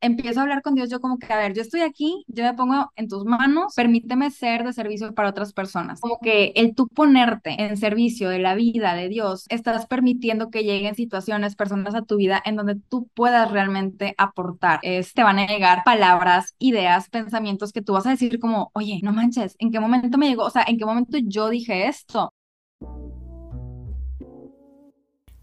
empiezo a hablar con Dios, yo como que, a ver, yo estoy aquí, yo me pongo en tus manos, permíteme ser de servicio para otras personas. Como que el tú ponerte en servicio de la vida de Dios, estás permitiendo que lleguen situaciones, personas a tu vida en donde tú puedas realmente aportar. Te van a llegar palabras, ideas, pensamientos que tú vas a decir como, oye, no manches, ¿en qué momento me llegó? O sea, ¿en qué momento yo dije esto?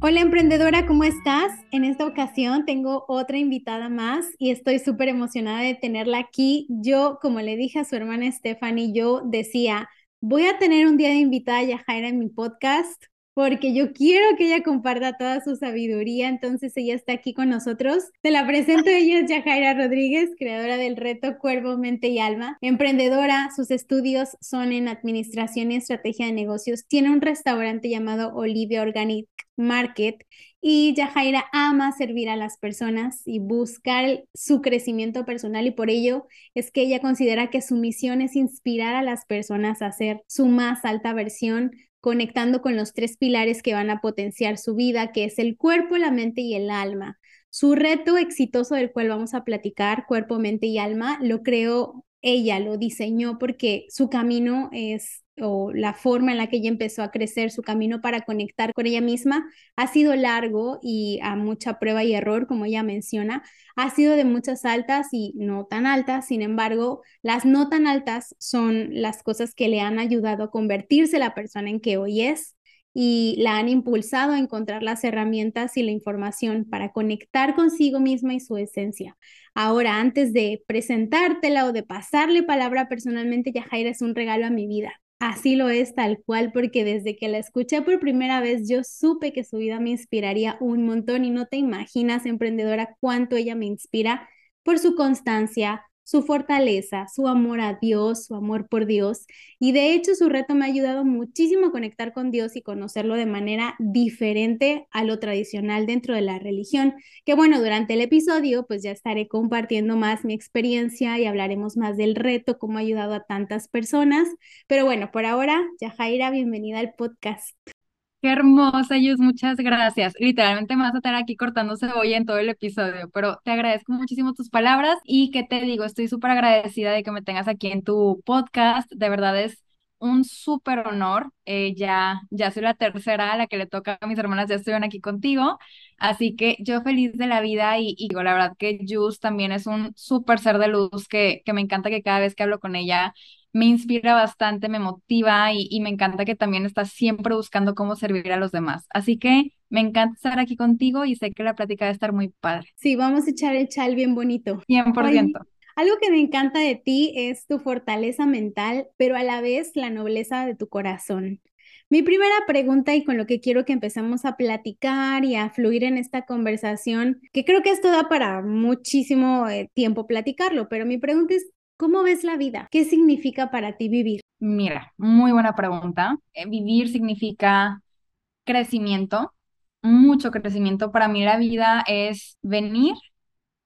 Hola emprendedora, ¿cómo estás? En esta ocasión tengo otra invitada más y estoy súper emocionada de tenerla aquí. Yo, como le dije a su hermana Stephanie, yo decía, voy a tener un día de invitada a Yajaira en mi podcast porque yo quiero que ella comparta toda su sabiduría, entonces ella está aquí con nosotros. Te la presento, ella es Yajaira Rodríguez, creadora del reto Cuervo, Mente y Alma, emprendedora, sus estudios son en Administración y Estrategia de Negocios, tiene un restaurante llamado Olivia Organic Market y Yajaira ama servir a las personas y buscar su crecimiento personal y por ello es que ella considera que su misión es inspirar a las personas a ser su más alta versión, conectando con los tres pilares que van a potenciar su vida, que es el cuerpo, la mente y el alma. Su reto exitoso del cual vamos a platicar, cuerpo, mente y alma, lo creó ella, lo diseñó porque su camino es o la forma en la que ella empezó a crecer, su camino para conectar con ella misma, ha sido largo y a mucha prueba y error, como ella menciona, ha sido de muchas altas y no tan altas, sin embargo, las no tan altas son las cosas que le han ayudado a convertirse la persona en que hoy es y la han impulsado a encontrar las herramientas y la información para conectar consigo misma y su esencia. Ahora, antes de presentártela o de pasarle palabra personalmente, Yajaira es un regalo a mi vida. Así lo es tal cual, porque desde que la escuché por primera vez, yo supe que su vida me inspiraría un montón y no te imaginas, emprendedora, cuánto ella me inspira por su constancia, su fortaleza, su amor a Dios, su amor por Dios. Y de hecho su reto me ha ayudado muchísimo a conectar con Dios y conocerlo de manera diferente a lo tradicional dentro de la religión. Que bueno, durante el episodio pues ya estaré compartiendo más mi experiencia y hablaremos más del reto, cómo ha ayudado a tantas personas. Pero bueno, por ahora, Yajaira, bienvenida al podcast. Qué hermosa, ellos, muchas gracias. Literalmente me vas a estar aquí cortando cebolla en todo el episodio, pero te agradezco muchísimo tus palabras y que te digo, estoy súper agradecida de que me tengas aquí en tu podcast. De verdad es un súper honor. Eh, ya, ya soy la tercera a la que le toca a mis hermanas, ya estuvieron aquí contigo. Así que yo feliz de la vida y, y digo, la verdad que Jus también es un súper ser de luz que, que me encanta que cada vez que hablo con ella me inspira bastante, me motiva y, me encanta que también estás siempre buscando cómo servir a los demás. Así que me encanta estar aquí contigo y sé que la plática va a estar muy padre. Sí, vamos a echar el chal bien bonito. 100%. algo que me encanta de ti es tu fortaleza mental, pero a la vez la nobleza de tu corazón. Mi primera pregunta y con lo que quiero que empecemos a platicar y a fluir en esta conversación, que creo que esto da para muchísimo eh, tiempo platicarlo, pero mi pregunta es, ¿Cómo ves la vida? ¿Qué significa para ti vivir? Mira, muy buena pregunta. Eh, vivir significa crecimiento, mucho crecimiento. Para mí la vida es venir,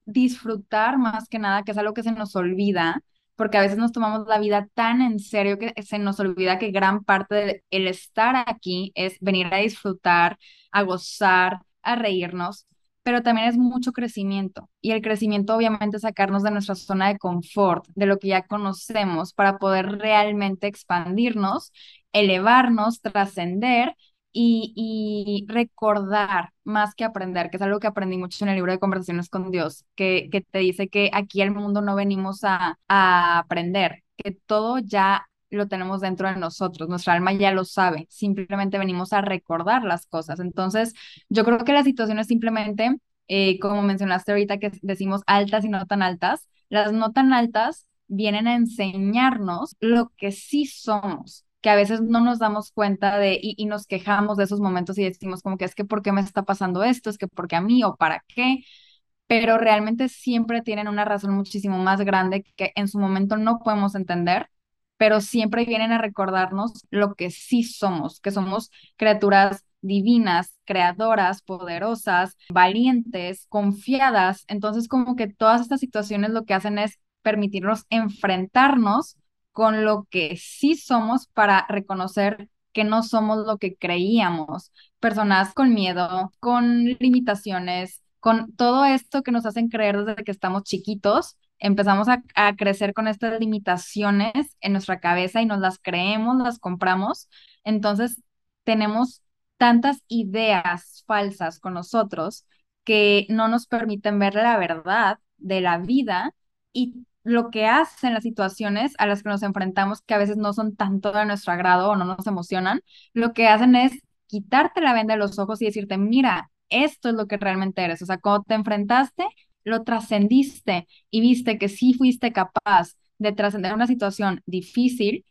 disfrutar más que nada, que es algo que se nos olvida, porque a veces nos tomamos la vida tan en serio que se nos olvida que gran parte del estar aquí es venir a disfrutar, a gozar, a reírnos pero también es mucho crecimiento. Y el crecimiento obviamente es sacarnos de nuestra zona de confort, de lo que ya conocemos, para poder realmente expandirnos, elevarnos, trascender y, recordar más que aprender, que es algo que aprendí mucho en el libro de conversaciones con Dios, que, que te dice que aquí al mundo no venimos a, a aprender, que todo ya lo tenemos dentro de nosotros, nuestra alma ya lo sabe, simplemente venimos a recordar las cosas. Entonces, yo creo que la situación es simplemente, eh, como mencionaste ahorita, que decimos altas y no tan altas, las no tan altas vienen a enseñarnos lo que sí somos que a veces no nos damos cuenta de y, y, nos quejamos de esos momentos y decimos como que es que ¿por qué me está pasando esto? Es que ¿por qué a mí o para qué? pero realmente siempre tienen una razón muchísimo más grande que en su momento no podemos entender, pero siempre vienen a recordarnos lo que sí somos, que somos criaturas divinas, creadoras, poderosas, valientes, confiadas. Entonces, como que todas estas situaciones lo que hacen es permitirnos enfrentarnos con lo que sí somos para reconocer que no somos lo que creíamos, personas con miedo, con limitaciones, con todo esto que nos hacen creer desde que estamos chiquitos, empezamos a, a, crecer con estas limitaciones en nuestra cabeza y nos las creemos, las compramos. Entonces, tenemos tantas ideas falsas con nosotros que no nos permiten ver la verdad de la vida y lo que hacen las situaciones a las que nos enfrentamos, que a veces no son tanto de nuestro agrado o no nos emocionan, lo que hacen es quitarte la venda de los ojos y decirte, mira, esto es lo que realmente eres. O sea, cuando te enfrentaste, lo trascendiste y viste que sí fuiste capaz de trascender una situación difícil,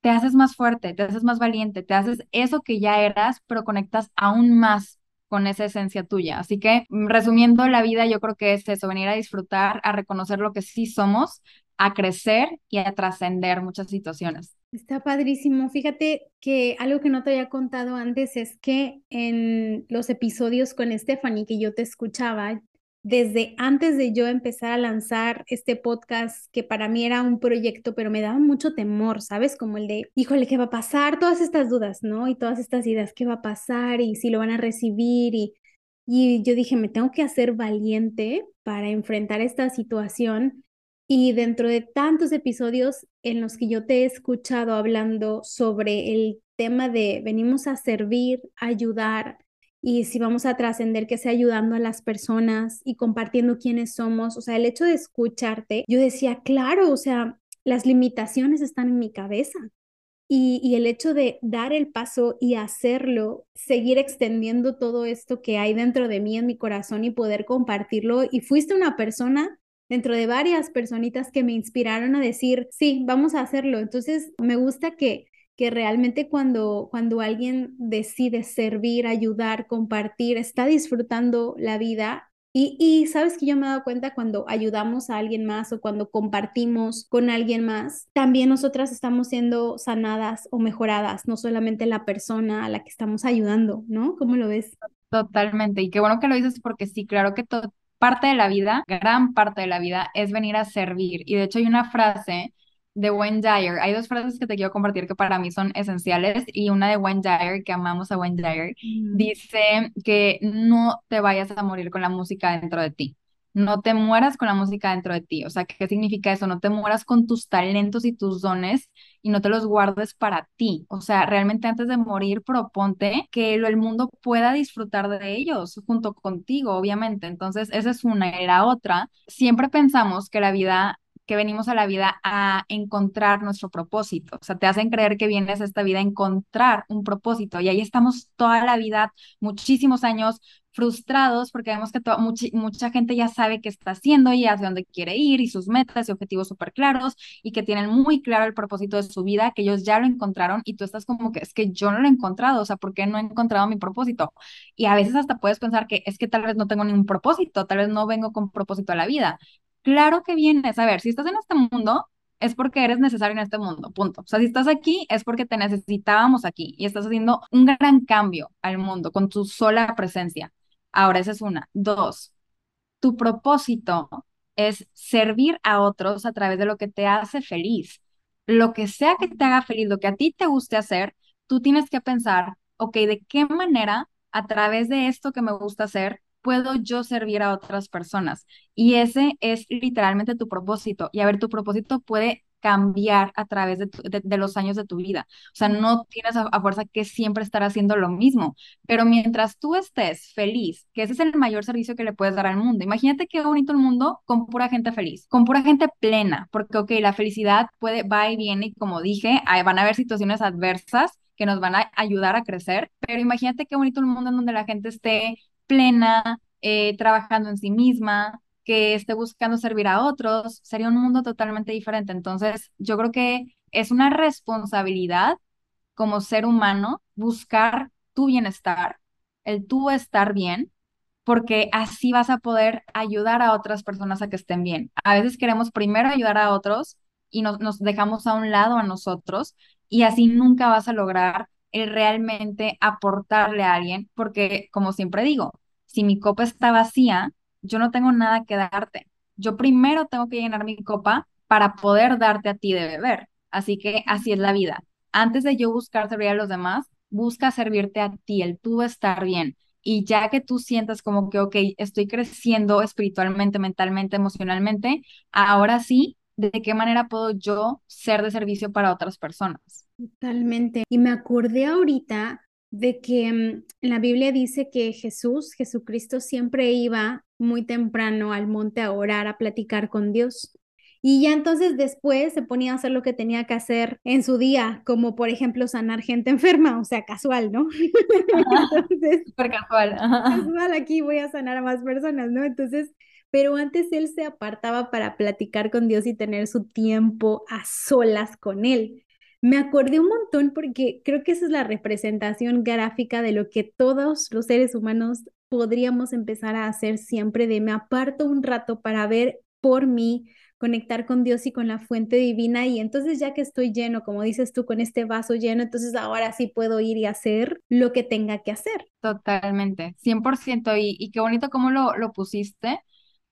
te haces más fuerte, te haces más valiente, te haces eso que ya eras, pero conectas aún más con esa esencia tuya. Así que, mm, resumiendo la vida, yo creo que es eso, venir a disfrutar, a reconocer lo que sí somos, a crecer y a trascender muchas situaciones. Está padrísimo. Fíjate que algo que no te había contado antes es que en los episodios con Stephanie que yo te escuchaba, desde antes de yo empezar a lanzar este podcast, que para mí era un proyecto, pero me daba mucho temor, ¿sabes? Como el de, híjole, ¿qué va a pasar? Todas estas dudas, ¿no? Y todas estas ideas, ¿qué va a pasar? Y si lo van a recibir. Y, y yo dije, me tengo que hacer valiente para enfrentar esta situación. Y dentro de tantos episodios en los que yo te he escuchado hablando sobre el tema de venimos a servir, ayudar, y si vamos a trascender que sea ayudando a las personas y compartiendo quiénes somos, o sea, el hecho de escucharte, yo decía, claro, o sea, las limitaciones están en mi cabeza. Y, y, el hecho de dar el paso y hacerlo, seguir extendiendo todo esto que hay dentro de mí, en mi corazón y poder compartirlo. Y fuiste una persona dentro de varias personitas que me inspiraron a decir, sí, vamos a hacerlo. Entonces, me gusta que que realmente cuando, cuando alguien decide servir, ayudar, compartir, está disfrutando la vida. Y, y sabes que yo me he dado cuenta cuando ayudamos a alguien más o cuando compartimos con alguien más, también nosotras estamos siendo sanadas o mejoradas, no solamente la persona a la que estamos ayudando, ¿no? ¿Cómo lo ves? Totalmente. Y qué bueno que lo dices porque sí, claro que parte de la vida, gran parte de la vida, es venir a servir. Y de hecho hay una frase de Wayne Dyer. Hay dos frases que te quiero compartir que para mí son esenciales y una de Wayne Dyer, que amamos a Wayne Dyer, dice que no te vayas a morir con la música dentro de ti. No te mueras con la música dentro de ti. O sea, ¿qué significa eso? No te mueras con tus talentos y tus dones y no te los guardes para ti. O sea, realmente antes de morir, proponte que el mundo pueda disfrutar de ellos junto contigo, obviamente. Entonces, esa es una. Y la otra, siempre pensamos que la vida que venimos a la vida a encontrar nuestro propósito. O sea, te hacen creer que vienes a esta vida a encontrar un propósito y ahí estamos toda la vida, muchísimos años frustrados porque vemos que mucha, mucha gente ya sabe qué está haciendo y hacia dónde quiere ir y sus metas y objetivos súper claros y que tienen muy claro el propósito de su vida, que ellos ya lo encontraron y tú estás como que es que yo no lo he encontrado, o sea, ¿por qué no he encontrado mi propósito? Y a veces hasta puedes pensar que es que tal vez no tengo ningún propósito, tal vez no vengo con propósito a la vida, Claro que vienes. A ver, si estás en este mundo, es porque eres necesario en este mundo, punto. O sea, si estás aquí, es porque te necesitábamos aquí y estás haciendo un gran cambio al mundo con tu sola presencia. Ahora, esa es una. Dos, tu propósito es servir a otros a través de lo que te hace feliz. Lo que sea que te haga feliz, lo que a ti te guste hacer, tú tienes que pensar, ok, ¿de qué manera a través de esto que me gusta hacer puedo yo servir a otras personas? Y ese es literalmente tu propósito. Y a ver, tu propósito puede cambiar a través de, los años de tu vida. O sea, no tienes a, fuerza que siempre estar haciendo lo mismo, pero mientras tú estés feliz, que ese es el mayor servicio que le puedes dar al mundo. Imagínate qué bonito el mundo con pura gente feliz, con pura gente plena, porque, ok, la felicidad puede, va y viene, y como dije, van a haber situaciones adversas que nos van a ayudar a crecer, pero imagínate qué bonito el mundo en donde la gente esté plena, eh, trabajando en sí misma, que esté buscando servir a otros, sería un mundo totalmente diferente. Entonces, yo creo que es una responsabilidad como ser humano buscar tu bienestar, el tú estar bien, porque así vas a poder ayudar a otras personas a que estén bien. A veces queremos primero ayudar a otros y nos, nos dejamos a un lado a nosotros y así nunca vas a lograr el realmente aportarle a alguien, porque como siempre digo, si mi copa está vacía, yo no tengo nada que darte. Yo primero tengo que llenar mi copa para poder darte a ti de beber. Así que así es la vida. Antes de yo buscar servir a los demás, busca servirte a ti, el tú estar bien. Y ya que tú sientas como que, ok, estoy creciendo espiritualmente, mentalmente, emocionalmente, ahora sí, ¿de qué manera puedo yo ser de servicio para otras personas? Totalmente. Y me acordé ahorita de que mm, la Biblia dice que Jesús, Jesucristo, siempre iba muy temprano al monte a orar, a platicar con Dios. Y ya entonces después se ponía a hacer lo que tenía que hacer en su día, como por ejemplo sanar gente enferma, o sea, casual, ¿no? entonces, casual. Casual, aquí voy a sanar a más personas, ¿no? Entonces, pero antes él se apartaba para platicar con Dios y tener su tiempo a solas con él. Me acordé un montón porque creo que esa es la representación gráfica de lo que todos los seres humanos podríamos empezar a hacer siempre de me aparto un rato para ver por mí, conectar con Dios y con la fuente divina y entonces ya que estoy lleno, como dices tú, con este vaso lleno, entonces ahora sí puedo ir y hacer lo que tenga que hacer. Totalmente, 100% y, y qué bonito cómo lo, lo pusiste,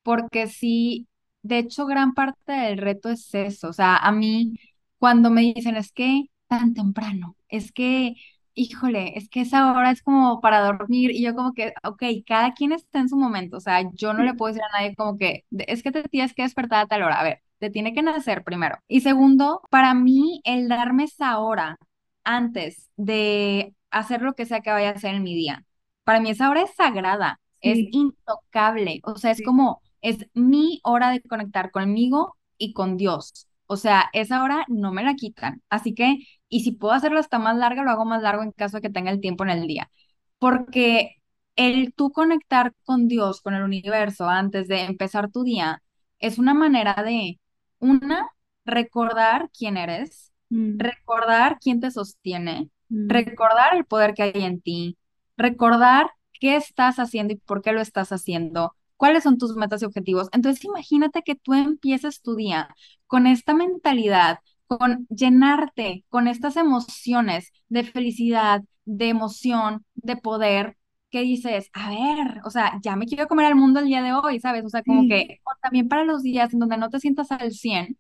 porque sí, de hecho gran parte del reto es eso, o sea, a mí cuando me dicen es que tan temprano, es que híjole, es que esa hora es como para dormir y yo como que, ok, cada quien está en su momento, o sea, yo no le puedo decir a nadie como que, es que te tienes que despertar a tal hora, a ver, te tiene que nacer primero. Y segundo, para mí, el darme esa hora antes de hacer lo que sea que vaya a hacer en mi día, para mí esa hora es sagrada, es intocable, o sea, es como, es mi hora de conectar conmigo y con Dios. O sea, esa hora no me la quitan. Así que, y si puedo hacerlo hasta más larga, lo hago más largo en caso de que tenga el tiempo en el día. Porque el tú conectar con Dios, con el universo, antes de empezar tu día, es una manera de, una, recordar quién eres, mm. recordar quién te sostiene, mm. recordar el poder que hay en ti, recordar qué estás haciendo y por qué lo estás haciendo, cuáles son tus metas y objetivos. Entonces, imagínate que tú empieces tu día con esta mentalidad, con llenarte con estas emociones de felicidad, de emoción, de poder, que dices, a ver, o sea, ya me quiero comer al mundo el día de hoy, ¿sabes? O sea, como que también para los días en donde no te sientas al 100,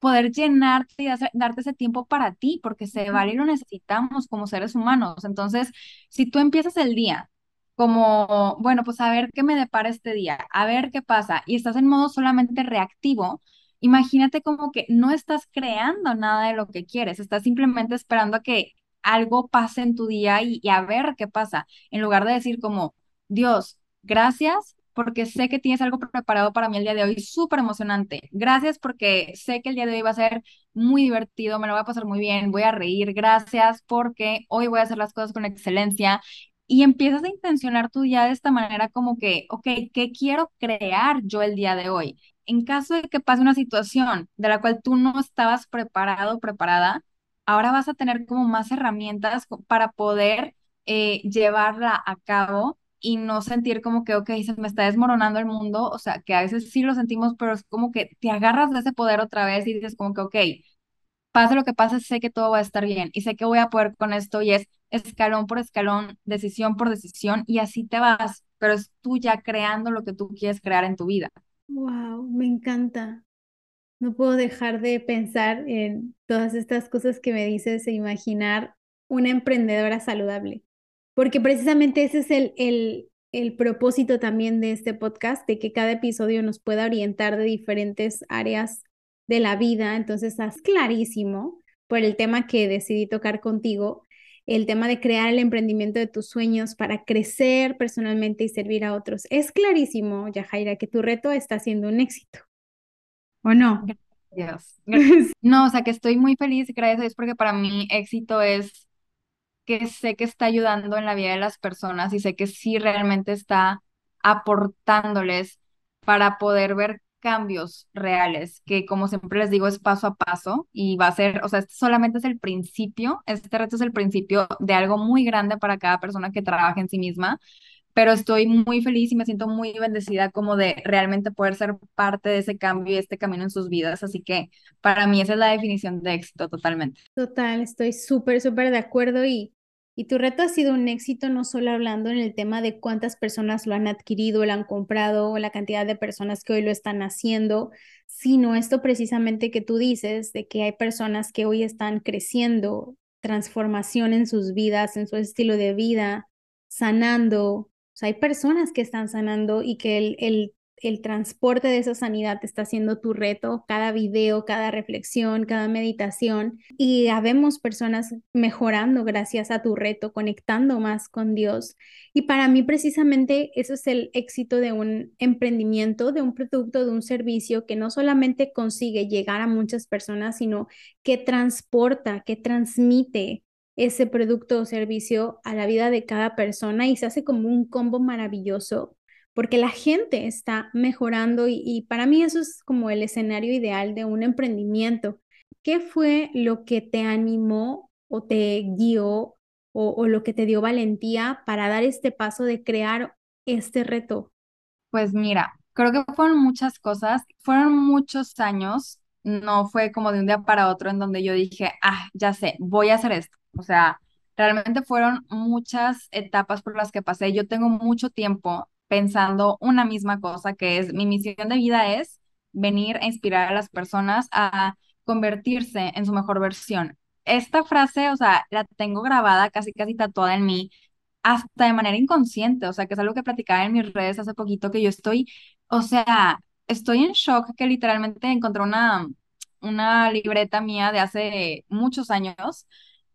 poder llenarte y darte ese tiempo para ti, porque se vale y lo necesitamos como seres humanos. Entonces, si tú empiezas el día como, bueno, pues a ver qué me depara este día, a ver qué pasa, y estás en modo solamente reactivo, imagínate como que no estás creando nada de lo que quieres, estás simplemente esperando a que algo pase en tu día y, a ver qué pasa, en lugar de decir como, Dios, gracias porque sé que tienes algo preparado para mí el día de hoy, súper emocionante. Gracias porque sé que el día de hoy va a ser muy divertido, me lo voy a pasar muy bien, voy a reír. Gracias porque hoy voy a hacer las cosas con excelencia y empiezas a intencionar tu día de esta manera como que, ok, ¿qué quiero crear yo el día de hoy? En caso de que pase una situación de la cual tú no estabas preparado preparada, ahora vas a tener como más herramientas para poder eh, llevarla a cabo y no sentir como que, ok, se me está desmoronando el mundo, o sea, que a veces sí lo sentimos, pero es como que te agarras de ese poder otra vez y dices como que, ok, pase lo que pase, sé que todo va a estar bien y sé que voy a poder con esto y es escalón por escalón, decisión por decisión, y así te vas, pero es tú ya creando lo que tú quieres crear en tu vida. Wow, me encanta. No puedo dejar de pensar en todas estas cosas que me dices e imaginar una emprendedora saludable, porque precisamente ese es el, el, el propósito también de este podcast, de que cada episodio nos pueda orientar de diferentes áreas de la vida. Entonces, estás clarísimo por el tema que decidí tocar contigo, el tema de crear el emprendimiento de tus sueños para crecer personalmente y servir a otros. Es clarísimo, Yajaira, que tu reto está siendo un éxito. ¿O no? Gracias. No, o sea que estoy muy feliz y gracias a Dios porque para mí éxito es que sé que está ayudando en la vida de las personas y sé que sí realmente está aportándoles para poder ver cambios reales, que como siempre les digo es paso a paso y va a ser, o sea, este solamente es el principio, este reto es el principio de algo muy grande para cada persona que trabaje en sí misma, pero estoy muy feliz y me siento muy bendecida como de realmente poder ser parte de ese cambio y este camino en sus vidas. Así que para mí esa es la definición de éxito totalmente. Total, estoy súper, súper de acuerdo y, y tu reto ha sido un éxito no solo hablando en el tema de cuántas personas lo han adquirido, lo han comprado, o la cantidad de personas que hoy lo están haciendo, sino esto precisamente que tú dices, de que hay personas que hoy están creciendo, transformación en sus vidas, en su estilo de vida, sanando. O sea, hay personas que están sanando y que el, el el transporte de esa sanidad está siendo tu reto, cada video, cada reflexión, cada meditación. Y habemos personas mejorando gracias a tu reto, conectando más con Dios. Y para mí precisamente eso es el éxito de un emprendimiento, de un producto, de un servicio que no solamente consigue llegar a muchas personas, sino que transporta, que transmite ese producto o servicio a la vida de cada persona y se hace como un combo maravilloso porque la gente está mejorando y, para mí eso es como el escenario ideal de un emprendimiento. ¿Qué fue lo que te animó o te guió o, o lo que te dio valentía para dar este paso de crear este reto? Pues mira, creo que fueron muchas cosas, fueron muchos años, no fue como de un día para otro en donde yo dije, ah, ya sé, voy a hacer esto. O sea, realmente fueron muchas etapas por las que pasé. Yo tengo mucho tiempo pensando una misma cosa, que es mi misión de vida es venir a inspirar a las personas a convertirse en su mejor versión. Esta frase, o sea, la tengo grabada casi casi tatuada en mí, hasta de manera inconsciente, o sea, que es algo que platicaba en mis redes hace poquito, que yo estoy, o sea, estoy en shock que literalmente encontré una, una libreta mía de hace muchos años,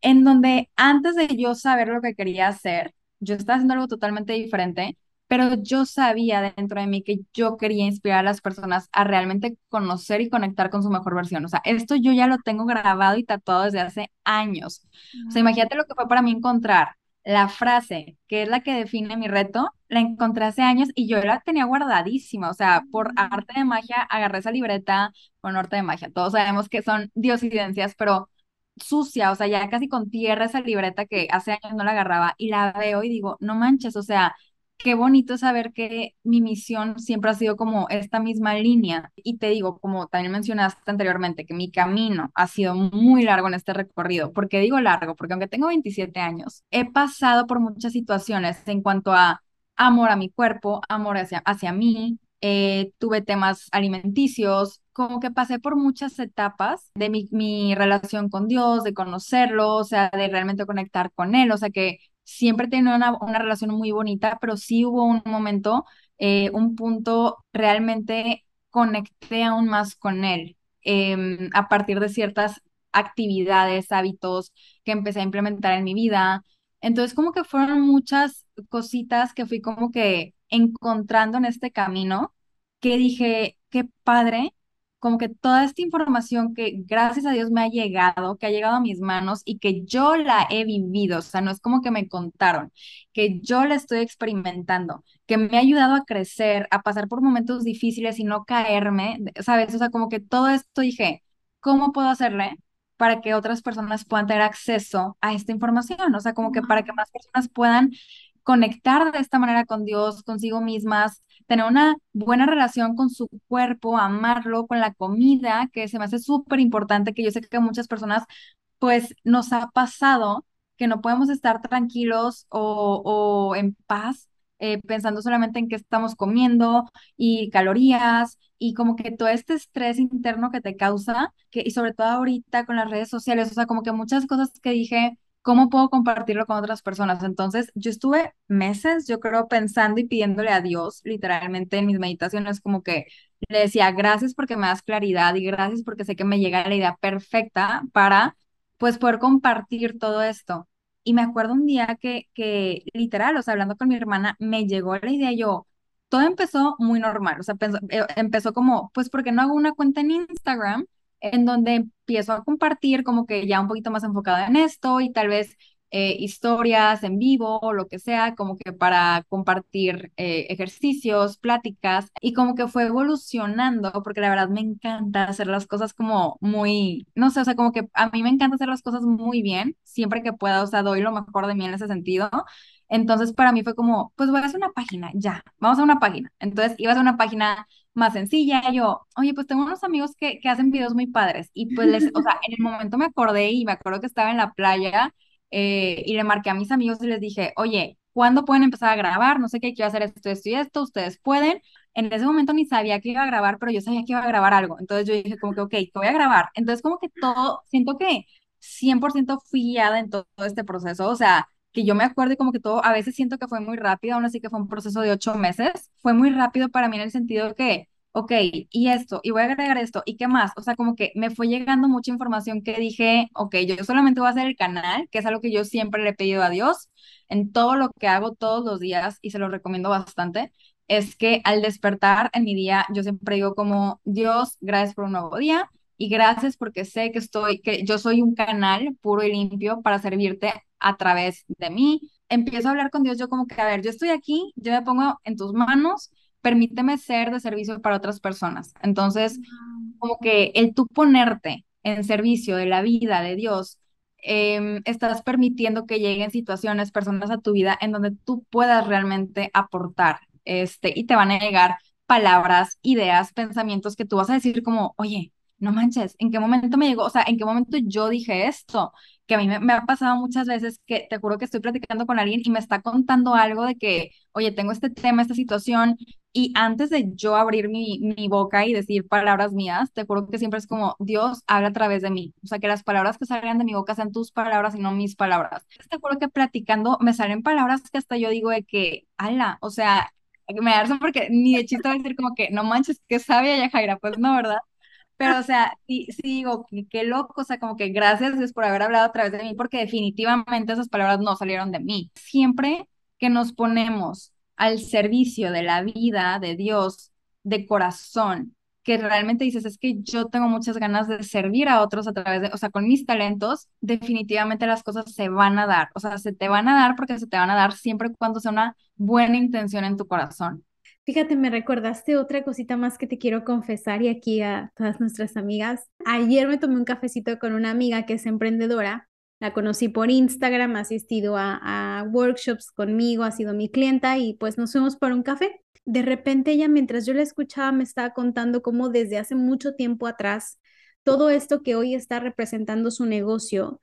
en donde antes de yo saber lo que quería hacer, yo estaba haciendo algo totalmente diferente pero yo sabía dentro de mí que yo quería inspirar a las personas a realmente conocer y conectar con su mejor versión. O sea, esto yo ya lo tengo grabado y tatuado desde hace años. O sea, imagínate lo que fue para mí encontrar la frase, que es la que define mi reto, la encontré hace años y yo la tenía guardadísima. O sea, por arte de magia, agarré esa libreta con arte de magia. Todos sabemos que son diosidencias, pero sucia, o sea, ya casi con tierra esa libreta que hace años no la agarraba y la veo y digo, no manches, o sea, qué bonito saber que mi misión siempre ha sido como esta misma línea. Y te digo, como también mencionaste anteriormente, que mi camino ha sido muy largo en este recorrido. ¿Por qué digo largo? Porque aunque tengo 27 años, he pasado por muchas situaciones en cuanto a amor a mi cuerpo, amor hacia, hacia mí, eh, tuve temas alimenticios, como que pasé por muchas etapas de mi, mi relación con Dios, de conocerlo, o sea, de realmente conectar con Él, o sea, que siempre he tenido una, relación muy bonita, pero sí hubo un momento, eh, un punto, realmente conecté aún más con él em, a partir de ciertas actividades, hábitos que empecé a implementar en mi vida. Entonces, como que fueron muchas cositas que fui como que encontrando en este camino que dije, qué padre como que toda esta información que gracias a Dios me ha llegado, que ha llegado a mis manos y que yo la he vivido, o sea, no es como que me contaron, que yo la estoy experimentando, que me ha ayudado a crecer, a pasar por momentos difíciles y no caerme, ¿sabes? O sea, como que todo esto dije, ¿cómo puedo hacerle? para que otras personas puedan tener acceso a esta información, o sea, como que para que más personas puedan conectar de esta manera con Dios, consigo mismas, tener una buena relación con su cuerpo, amarlo, con la comida, que se me hace súper importante, que yo sé que muchas personas pues nos ha pasado que no podemos estar tranquilos o, o en paz eh, pensando solamente en qué estamos comiendo y calorías y como que todo este estrés interno que te causa, que, y sobre todo ahorita con las redes sociales, o sea, como que muchas cosas que dije, ¿cómo puedo compartirlo con otras personas? Entonces, yo estuve meses, yo creo, pensando y pidiéndole a Dios, literalmente en mis meditaciones, como que le decía, gracias porque me das claridad y gracias porque sé que me llega la idea perfecta para, pues, poder compartir todo esto. Y me acuerdo un día que, que literal, o sea, hablando con mi hermana, me llegó la idea, yo, todo empezó muy normal, o sea, eh, empezó como, pues, ¿por qué no hago una cuenta en Instagram? En donde empiezo a compartir como que ya un poquito más enfocada en esto y tal vez eh, historias en vivo o lo que sea, como que para compartir eh, ejercicios, pláticas y como que fue evolucionando, porque la verdad me encanta hacer las cosas como muy, no sé, o sea, como que a mí me encanta hacer las cosas muy bien, siempre que pueda, o sea, doy lo mejor de mí en ese sentido. Entonces para mí fue como, pues voy a hacer una página, ya, vamos a una página. Entonces iba a hacer una página más sencilla. Yo, oye, pues tengo unos amigos que, que hacen videos muy padres y pues les, o sea, en el momento me acordé y me acuerdo que estaba en la playa eh, y le marqué a mis amigos y les dije, oye, ¿cuándo pueden empezar a grabar? No sé qué, quiero hacer esto, esto y esto, ustedes pueden. En ese momento ni sabía que iba a grabar, pero yo sabía que iba a grabar algo. Entonces yo dije como que, ok, ¿qué voy a grabar? Entonces como que todo, siento que 100% fui guiada en todo este proceso, o sea, que yo me acuerdo y como que todo, a veces siento que fue muy rápido, aún así que fue un proceso de ocho meses, fue muy rápido para mí en el sentido que ok, y esto, y voy a agregar esto, y qué más. O sea, como que me fue llegando mucha información que dije, ok, yo solamente voy a hacer el canal, que es algo que yo siempre le he pedido a Dios en todo lo que hago todos los días y se lo recomiendo bastante. Es que al despertar en mi día, yo siempre digo como, Dios, gracias por un nuevo día y gracias porque sé que estoy, que yo soy un canal puro y limpio para servirte a través de mí. Empiezo a hablar con Dios, yo como que, a ver, yo estoy aquí, yo me pongo en tus manos permíteme ser de servicio para otras personas. Entonces, como que el tú ponerte en servicio de la vida de Dios, em, estás permitiendo que lleguen situaciones, personas a tu vida en donde tú puedas realmente aportar, este, y te van a llegar palabras, ideas, pensamientos que tú vas a decir como, oye, no manches, ¿en qué momento me llegó? O sea, ¿en qué momento yo dije esto? Que a mí me, ha pasado muchas veces que te juro que estoy platicando con alguien y me está contando algo de que, oye, tengo este tema, esta situación, y antes de yo abrir mi, mi boca y decir palabras mías, te juro que siempre es como, Dios habla a través de mí. O sea, que las palabras que salgan de mi boca sean tus palabras y no mis palabras. Te juro que platicando me salen palabras que hasta yo digo de que, ala, o sea, me da porque ni de chiste voy a decir como que, no manches, que sabia ya Jaira, pues no, ¿verdad? Pero, o sea, sí, sí digo, qué loco, o sea, como que gracias Dios por haber hablado a través de mí, porque definitivamente esas palabras no salieron de mí. Siempre que nos ponemos al servicio de la vida de Dios de corazón, que realmente dices, es que yo tengo muchas ganas de servir a otros a través de, o sea, con mis talentos, definitivamente las cosas se van a dar, o sea, se te van a dar porque se te van a dar siempre cuando sea una buena intención en tu corazón. Fíjate, me recordaste otra cosita más que te quiero confesar y aquí a todas nuestras amigas. Ayer me tomé un cafecito con una amiga que es emprendedora. La conocí por Instagram, ha asistido a, workshops conmigo, ha sido mi clienta y pues nos fuimos por un café. De repente ella, mientras yo la escuchaba, me estaba contando cómo desde hace mucho tiempo atrás, todo esto que hoy está representando su negocio,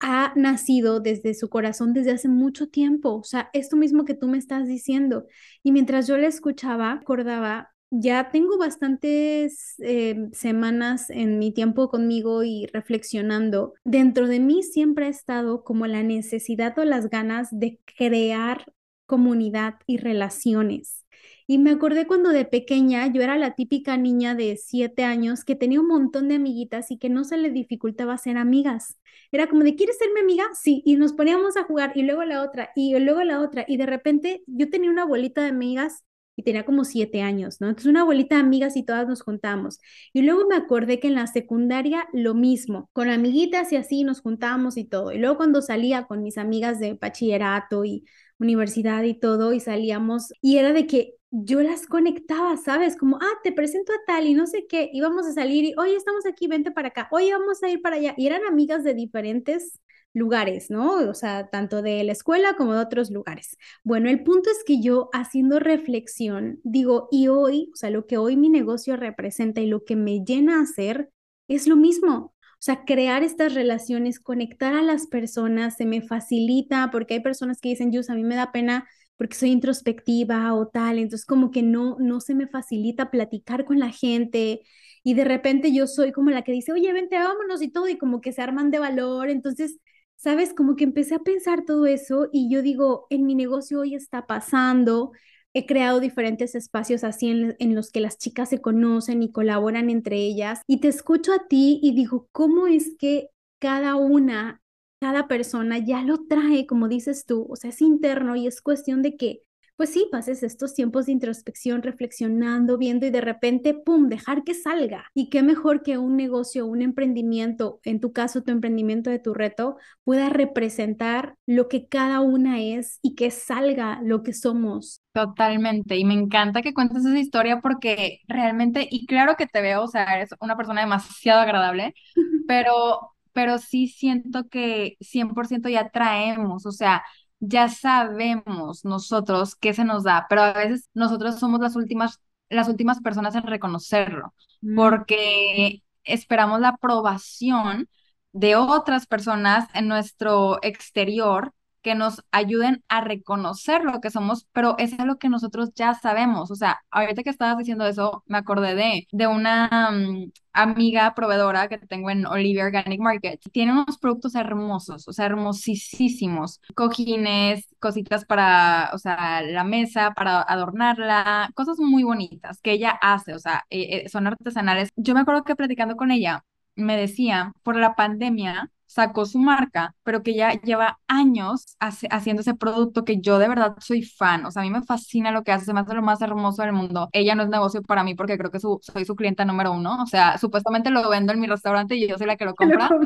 ha nacido desde su corazón desde hace mucho tiempo. O sea, esto mismo que tú me estás diciendo. Y mientras yo le escuchaba, acordaba, ya tengo bastantes eh, semanas en mi tiempo conmigo y reflexionando. Dentro de mí siempre ha estado como la necesidad o las ganas de crear comunidad y relaciones. Y me acordé cuando de pequeña yo era la típica niña de siete años que tenía un montón de amiguitas y que no se le dificultaba ser amigas. Era como de, ¿quieres ser mi amiga? Sí, y nos poníamos a jugar y luego la otra y luego la otra. Y de repente yo tenía una bolita de amigas y tenía como siete años, ¿no? Entonces una bolita de amigas y todas nos juntamos. Y luego me acordé que en la secundaria lo mismo, con amiguitas y así nos juntábamos y todo. Y luego cuando salía con mis amigas de bachillerato y universidad y todo, y salíamos, y era de que yo las conectaba, ¿sabes? Como, ah, te presento a tal y no sé qué, íbamos a salir y, oye, estamos aquí, vente para acá, oye, vamos a ir para allá. Y eran amigas de diferentes lugares, ¿no? O sea, tanto de la escuela como de otros lugares. Bueno, el punto es que yo haciendo reflexión, digo, y hoy, o sea, lo que hoy mi negocio representa y lo que me llena a hacer es lo mismo. O sea, crear estas relaciones, conectar a las personas, se me facilita porque hay personas que dicen, Yus, a mí me da pena porque soy introspectiva o tal, entonces como que no, no se me facilita platicar con la gente y de repente yo soy como la que dice, oye, vente, vámonos y todo, y como que se arman de valor, entonces, sabes, como que empecé a pensar todo eso y yo digo, en mi negocio hoy está pasando, he creado diferentes espacios así en, en los que las chicas se conocen y colaboran entre ellas y te escucho a ti y digo, ¿cómo es que cada una cada persona ya lo trae, como dices tú, o sea, es interno y es cuestión de que, pues sí, pases estos tiempos de introspección, reflexionando, viendo y de repente, ¡pum!, dejar que salga. Y qué mejor que un negocio, un emprendimiento, en tu caso, tu emprendimiento de tu reto, pueda representar lo que cada una es y que salga lo que somos. Totalmente, y me encanta que cuentes esa historia porque realmente, y claro que te veo, o sea, eres una persona demasiado agradable, pero pero sí siento que 100% ya traemos, o sea, ya sabemos nosotros qué se nos da, pero a veces nosotros somos las últimas, las últimas personas en reconocerlo, Mm, porque esperamos la aprobación de otras personas en nuestro exterior que nos ayuden a reconocer lo que somos, pero eso es lo que nosotros ya sabemos. O sea, ahorita que estabas diciendo eso, me acordé de, de una mm, amiga proveedora que tengo en Olivia Organic Market. Tiene unos productos hermosos, o sea, hermosísimos. Cojines, cositas para, o sea, la mesa, para adornarla, cosas muy bonitas que ella hace, o sea, eh, eh, son artesanales. Yo me acuerdo que platicando con ella, me decía, por la pandemia sacó su marca, pero que ya lleva años hace- haciendo ese producto que yo de verdad soy fan. O sea, a mí me fascina lo que hace, se me hace lo más hermoso del mundo. Ella no es negocio para mí porque creo que su- soy su clienta número uno. O sea, supuestamente lo vendo en mi restaurante y yo soy la que lo compra.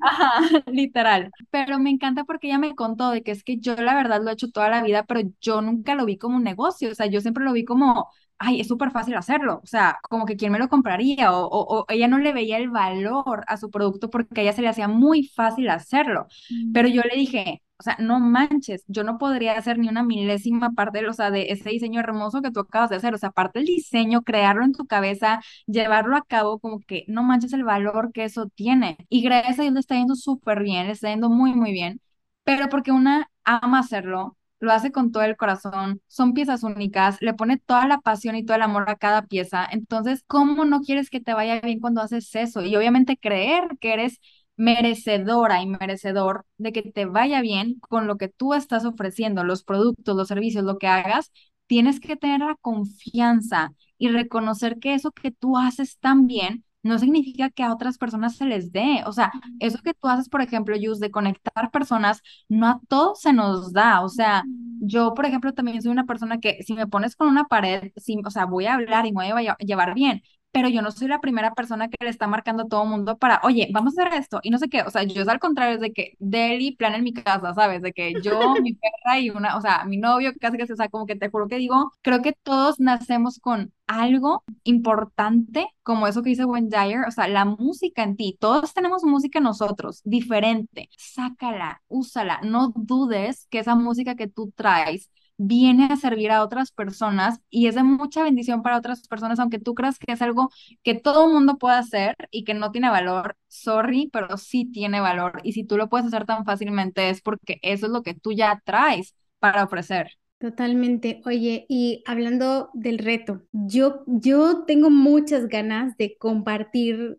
Ajá, literal. Pero me encanta porque ella me contó de que es que yo la verdad lo he hecho toda la vida, pero yo nunca lo vi como un negocio. O sea, yo siempre lo vi como, ay, es súper fácil hacerlo. O sea, como que quién me lo compraría. O, o, o ella no le veía el valor a su producto porque a ella se le hacía muy fácil hacerlo. Pero yo le dije, o sea, no manches, yo no podría hacer ni una milésima parte, o sea, de ese diseño hermoso que tú acabas de hacer. O sea, aparte el diseño, crearlo en tu cabeza llevarlo a cabo, como que no manches el valor que eso tiene. Y gracias a Dios le está yendo súper bien, le está yendo muy, muy bien, pero porque una ama hacerlo, lo hace con todo el corazón, son piezas únicas, le pone toda la pasión y todo el amor a cada pieza. Entonces, ¿cómo no quieres que te vaya bien cuando haces eso? Y obviamente creer que eres merecedora y merecedor de que te vaya bien con lo que tú estás ofreciendo, los productos, los servicios, lo que hagas, tienes que tener la confianza y reconocer que eso que tú haces tan bien no significa que a otras personas se les dé. O sea, eso que tú haces, por ejemplo, Yus, de conectar personas, no a todos se nos da. O sea, yo, por ejemplo, también soy una persona que si me pones con una pared, sí, o sea, voy a hablar y me voy a lle- llevar bien. Pero yo no soy la primera persona que le está marcando a todo mundo para, oye, vamos a hacer esto y no sé qué. O sea, yo es al contrario, es de que Deli plan en mi casa, ¿sabes? De que yo, mi perra y una, o sea, mi novio, casi que se, o sea, como que te juro que digo, creo que todos nacemos con algo importante, como eso que dice Wayne Dyer, o sea, la música en ti, todos tenemos música en nosotros, diferente, sácala, úsala, no dudes que esa música que tú traes viene a servir a otras personas y es de mucha bendición para otras personas, aunque tú creas que es algo que todo mundo puede hacer y que no tiene valor, sorry, pero sí tiene valor y si tú lo puedes hacer tan fácilmente es porque eso es lo que tú ya traes para ofrecer. Totalmente. Oye, y hablando del reto, yo, yo tengo muchas ganas de compartir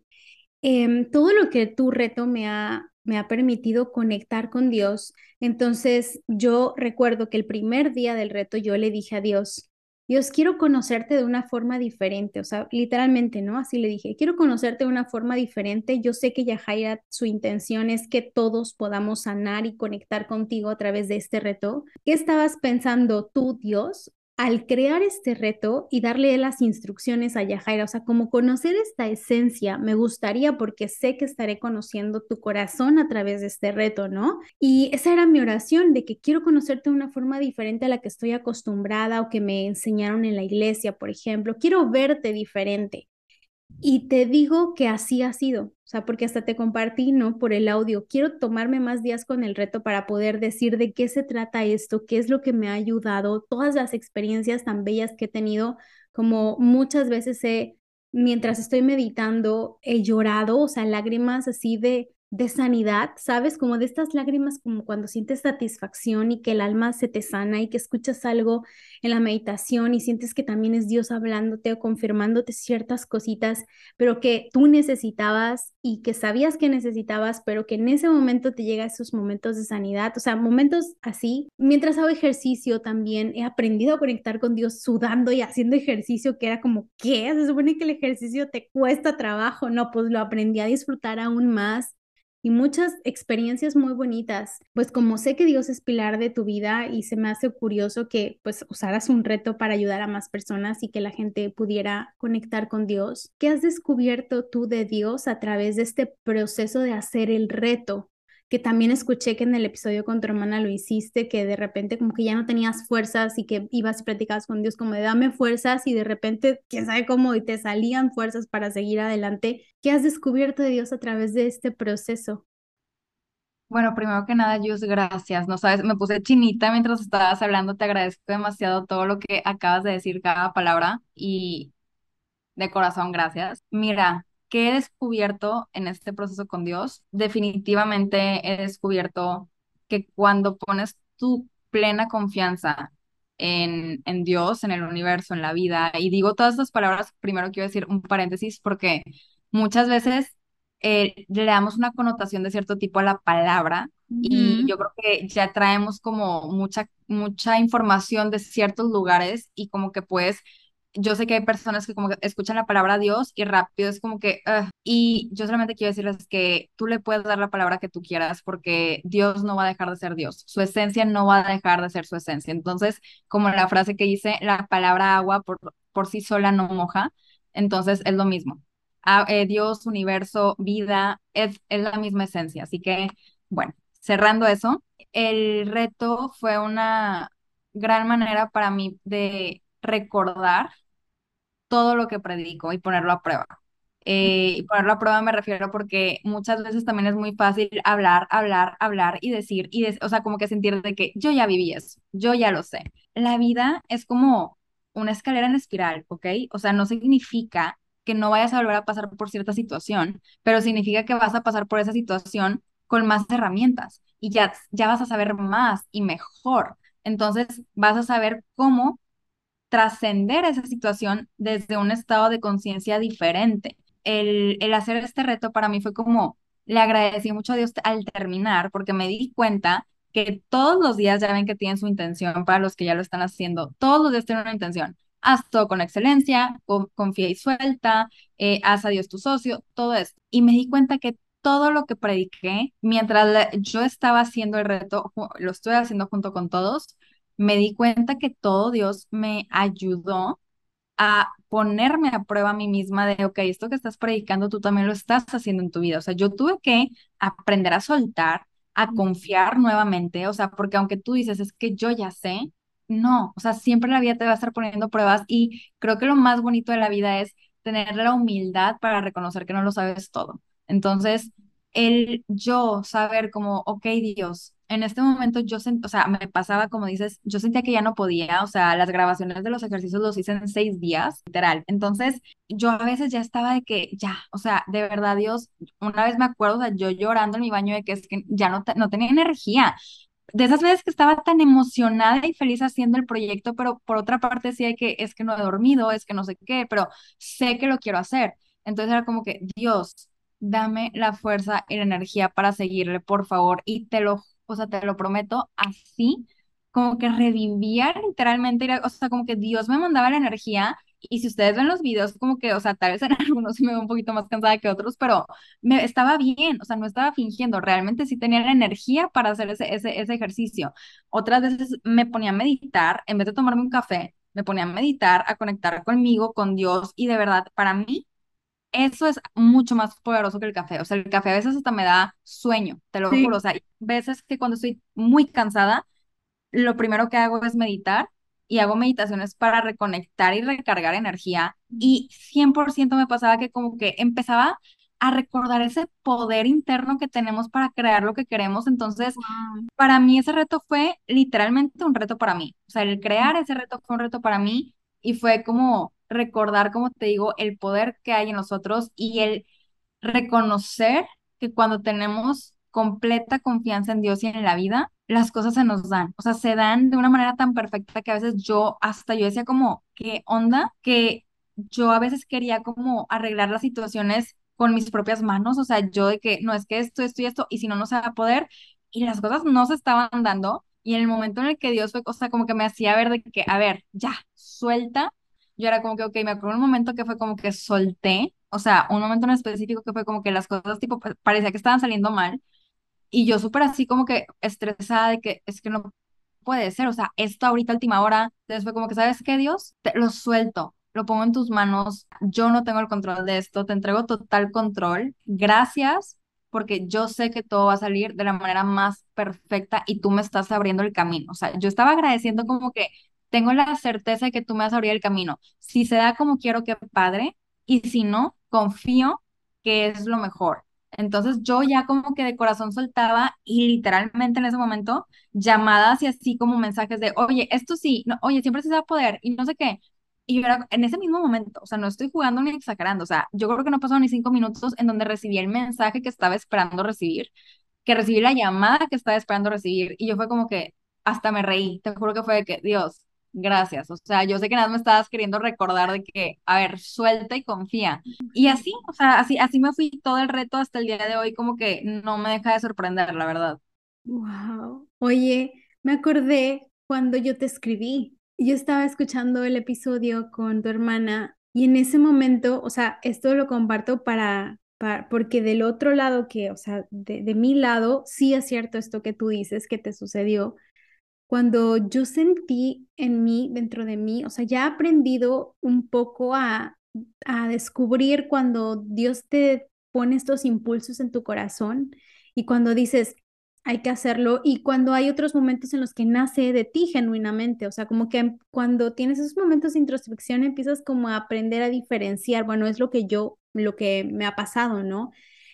em, todo lo que tu reto me ha, me ha permitido conectar con Dios. Entonces, yo recuerdo que el primer día del reto yo le dije a Dios, Dios, quiero conocerte de una forma diferente, o sea, literalmente, ¿no? Así le dije, quiero conocerte de una forma diferente. Yo sé que Yajaira, su intención es que todos podamos sanar y conectar contigo a través de este reto. ¿Qué estabas pensando tú, Dios? Al crear este reto y darle las instrucciones a Yajaira, o sea, como conocer esta esencia, me gustaría porque sé que estaré conociendo tu corazón a través de este reto, ¿no? Y esa era mi oración, de que quiero conocerte de una forma diferente a la que estoy acostumbrada o que me enseñaron en la iglesia, por ejemplo. Quiero verte diferente. Y te digo que así ha sido, o sea, porque hasta te compartí, ¿no? Por el audio. Quiero tomarme más días con el reto para poder decir de qué se trata esto, qué es lo que me ha ayudado, todas las experiencias tan bellas que he tenido, como muchas veces he, mientras estoy meditando, he llorado, o sea, lágrimas así de, de sanidad, ¿sabes? Como de estas lágrimas, como cuando sientes satisfacción y que el alma se te sana y que escuchas algo en la meditación y sientes que también es Dios hablándote o confirmándote ciertas cositas, pero que tú necesitabas y que sabías que necesitabas, pero que en ese momento te llega esos momentos de sanidad, o sea, momentos así. Mientras hago ejercicio también he aprendido a conectar con Dios sudando y haciendo ejercicio, que era como, ¿qué? Se supone que el ejercicio te cuesta trabajo, no, pues lo aprendí a disfrutar aún más y muchas experiencias muy bonitas. Pues como sé que Dios es pilar de tu vida y se me hace curioso que pues usaras un reto para ayudar a más personas y que la gente pudiera conectar con Dios, ¿qué has descubierto tú de Dios a través de este proceso de hacer el reto? Que también escuché que en el episodio con tu hermana lo hiciste, que de repente como que ya no tenías fuerzas y que ibas y platicabas con Dios como de dame fuerzas y de repente, quién sabe cómo, y te salían fuerzas para seguir adelante. ¿Qué has descubierto de Dios a través de este proceso? Bueno, primero que nada, Jus, gracias. No sabes, me puse chinita mientras estabas hablando. Te agradezco demasiado todo lo que acabas de decir, cada palabra. Y de corazón, gracias. Mira, ¿qué he descubierto en este proceso con Dios? Definitivamente he descubierto que cuando pones tu plena confianza en, en Dios, en el universo, en la vida, y digo todas estas palabras, primero quiero decir un paréntesis porque muchas veces eh, le damos una connotación de cierto tipo a la palabra. Y yo creo que ya traemos como mucha, mucha información de ciertos lugares y como que puedes yo sé que hay personas que como que escuchan la palabra Dios y rápido es como que, "Ugh". y yo solamente quiero decirles que tú le puedes dar la palabra que tú quieras porque Dios no va a dejar de ser Dios, su esencia no va a dejar de ser su esencia. Entonces, como la frase que dice, la palabra agua por, por sí sola no moja, entonces es lo mismo. A- eh, Dios, universo, vida, es, es la misma esencia. Así que, bueno, cerrando eso, el reto fue una gran manera para mí de recordar todo lo que predico y ponerlo a prueba. Eh, y ponerlo a prueba me refiero porque muchas veces también es muy fácil hablar, hablar, hablar y decir, y des- o sea, como que sentir de que yo ya viví eso, yo ya lo sé. La vida es como una escalera en espiral, ¿ok? O sea, no significa que no vayas a volver a pasar por cierta situación, pero significa que vas a pasar por esa situación con más herramientas y ya, ya vas a saber más y mejor. Entonces, vas a saber cómo trascender esa situación desde un estado de conciencia diferente. El, el hacer este reto para mí fue como, le agradecí mucho a Dios al terminar, porque me di cuenta que todos los días, ya ven que tienen su intención, para los que ya lo están haciendo, todos los días tienen una intención. Haz todo con excelencia, con- confía y suelta, eh, haz a Dios tu socio, todo esto. Y me di cuenta que todo lo que prediqué, mientras yo estaba haciendo el reto, lo estoy haciendo junto con todos, me di cuenta que todo Dios me ayudó a ponerme a prueba a mí misma de, ok, esto que estás predicando, tú también lo estás haciendo en tu vida. O sea, yo tuve que aprender a soltar, a confiar nuevamente, o sea, porque aunque tú dices, es que yo ya sé, no, o sea, siempre la vida te va a estar poniendo pruebas y creo que lo más bonito de la vida es tener la humildad para reconocer que no lo sabes todo. Entonces, el yo saber como, ok, Dios, en este momento yo sent, o sea, me pasaba como dices, yo sentía que ya no podía, o sea, las grabaciones de los ejercicios los hice en seis días, literal. Entonces, yo a veces ya estaba de que, ya, o sea, de verdad, Dios, una vez me acuerdo, o sea, yo llorando en mi baño de que es que ya no, no tenía energía. De esas veces que estaba tan emocionada y feliz haciendo el proyecto, pero por otra parte sí hay que, es que no he dormido, es que no sé qué, pero sé que lo quiero hacer. Entonces era como que, Dios, dame la fuerza y la energía para seguirle, por favor, y te lo o sea, te lo prometo, así, como que revivía literalmente, era- o sea, como que Dios me mandaba la energía. Y si ustedes ven los videos, como que, o sea, tal vez en algunos me veo un poquito más cansada que otros, pero me estaba bien, o sea, no estaba fingiendo, realmente sí tenía la energía para hacer ese, ese, ese ejercicio. Otras veces me ponía a meditar, en vez de tomarme un café, me ponía a meditar, a conectar conmigo, con Dios, y de verdad, para mí, eso es mucho más poderoso que el café. O sea, el café a veces hasta me da sueño, te lo juro. O Sí. sea, hay veces que cuando estoy muy cansada, lo primero que hago es meditar y hago meditaciones para reconectar y recargar energía. Y 100% me pasaba que como que empezaba a recordar ese poder interno que tenemos para crear lo que queremos. Entonces, Wow. para mí ese reto fue literalmente un reto para mí. O sea, el crear ese reto fue un reto para mí y fue como recordar, como te digo, el poder que hay en nosotros y el reconocer que cuando tenemos completa confianza en Dios y en la vida, las cosas se nos dan. O sea, se dan de una manera tan perfecta que a veces yo, hasta yo decía como, ¿qué onda? Que yo a veces quería como arreglar las situaciones con mis propias manos. O sea, yo de que no es que esto, esto y esto, y si no, no se va a poder. Y las cosas no se estaban dando. Y en el momento en el que Dios fue, o sea, como que me hacía ver de que, a ver, ya, suelta yo era como que, ok, me acuerdo un momento que fue como que solté, o sea, un momento en específico que fue como que las cosas tipo pa- parecía que estaban saliendo mal y yo súper así como que estresada de que es que no puede ser, o sea, esto ahorita última hora, entonces fue como que, ¿sabes qué, Dios? Te lo suelto, lo pongo en tus manos, yo no tengo el control de esto, te entrego total control, gracias, porque yo sé que todo va a salir de la manera más perfecta y tú me estás abriendo el camino, o sea, yo estaba agradeciendo como que tengo la certeza de que tú me vas a abrir el camino, si se da como quiero, que padre, y si no, confío que es lo mejor. Entonces yo ya como que de corazón soltaba y literalmente en ese momento llamadas y así como mensajes de, oye, esto sí, no, oye, siempre se va a poder y no sé qué. Y yo era en ese mismo momento, o sea, no estoy jugando ni exagerando, o sea, yo creo que no pasaron ni cinco minutos en donde recibí el mensaje que estaba esperando recibir, que recibí la llamada que estaba esperando recibir y yo fue como que hasta me reí, te juro que fue de que, Dios, gracias, o sea, yo sé que nada me estabas queriendo recordar de que, a ver, suelta y confía. Y así, o sea, así, así me fui todo el reto hasta el día de hoy, como que no me deja de sorprender, la verdad. Wow. Oye, me acordé cuando yo te escribí. Yo estaba escuchando el episodio con tu hermana y en ese momento, o sea, esto lo comparto para, para porque del otro lado que, o sea, de, de mi lado, sí es cierto esto que tú dices que te sucedió. Cuando yo sentí en mí, dentro de mí, o sea, ya he aprendido un poco a, a descubrir cuando Dios te pone estos impulsos en tu corazón y cuando dices, hay que hacerlo y cuando hay otros momentos en los que nace de ti genuinamente, o sea, como que cuando tienes esos momentos de introspección empiezas como a aprender a diferenciar, bueno, es lo que yo, lo que me ha pasado, ¿no?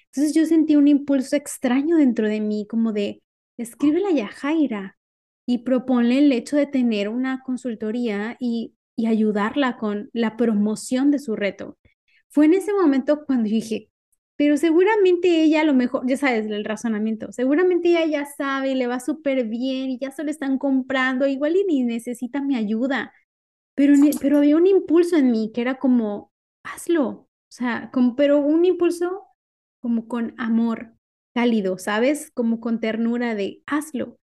Entonces yo sentí un impulso extraño dentro de mí, como de, escríbele a Yajaira y proponle el hecho de tener una consultoría y, y ayudarla con la promoción de su reto. Fue en ese momento cuando dije, pero seguramente ella a lo mejor, ya sabes, el razonamiento, seguramente ella ya sabe, le va súper bien y ya se lo están comprando, igual y ni necesita mi ayuda, pero, pero había un impulso en mí que era como, hazlo, o sea, como, pero un impulso como con amor cálido, ¿sabes? Como con ternura de, hazlo.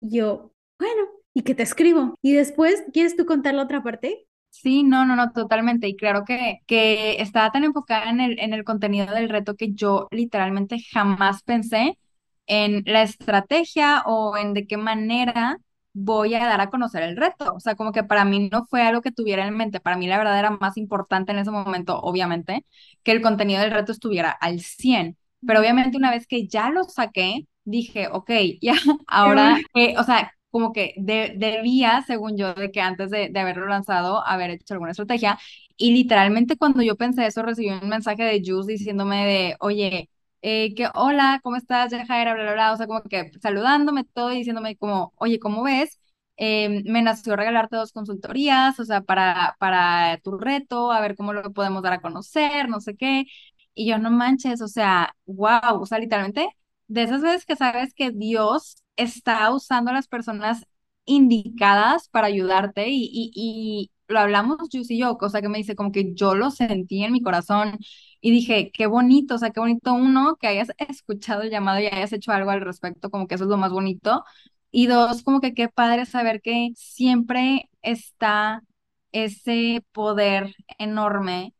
Yo, bueno, y que te escribo. Y después, ¿quieres tú contar la otra parte? Sí, no, no, no, totalmente. Y claro que, que estaba tan enfocada en el, en el contenido del reto que yo literalmente jamás pensé en la estrategia o en de qué manera voy a dar a conocer el reto. O sea, como que para mí no fue algo que tuviera en mente. Para mí la verdad era más importante en ese momento, obviamente, que el contenido del reto estuviera al 100. Pero obviamente una vez que ya lo saqué, dije, ok, ya, ahora, eh, o sea, como que de, debía, según yo, de que antes de, de, haberlo lanzado, haber hecho alguna estrategia. Y literalmente cuando yo pensé eso, recibí un mensaje de Juice diciéndome de, oye, eh, que hola, ¿cómo estás, Jaira? Bla, bla, bla. O sea, como que saludándome todo y diciéndome como, oye, ¿cómo ves? Eh, me nació regalarte dos consultorías, o sea, para, para tu reto, a ver cómo lo podemos dar a conocer, no sé qué. Y yo no manches, o sea, wow, o sea, literalmente, de esas veces que sabes que Dios está usando las personas indicadas para ayudarte y, y, y lo hablamos Jus y yo, cosa que me dice como que yo lo sentí en mi corazón y dije, qué bonito, o sea, qué bonito uno que hayas escuchado el llamado y hayas hecho algo al respecto, como que eso es lo más bonito. Y dos, como que qué padre saber que siempre está ese poder enorme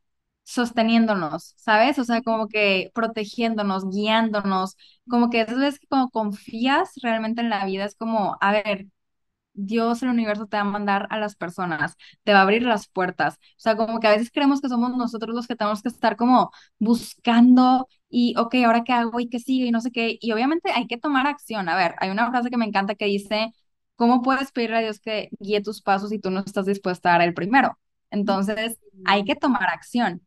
sosteniéndonos, ¿sabes? O sea, como que protegiéndonos, guiándonos, como que esas veces que como confías realmente en la vida es como, a ver, Dios, el universo te va a mandar a las personas, te va a abrir las puertas. O sea, como que a veces creemos que somos nosotros los que tenemos que estar como buscando y, ok, ahora qué hago y qué sigue y no sé qué. Y obviamente hay que tomar acción. A ver, hay una frase que me encanta que dice, ¿cómo puedes pedirle a Dios que guíe tus pasos si tú no estás dispuesta a dar el primero? Entonces, hay que tomar acción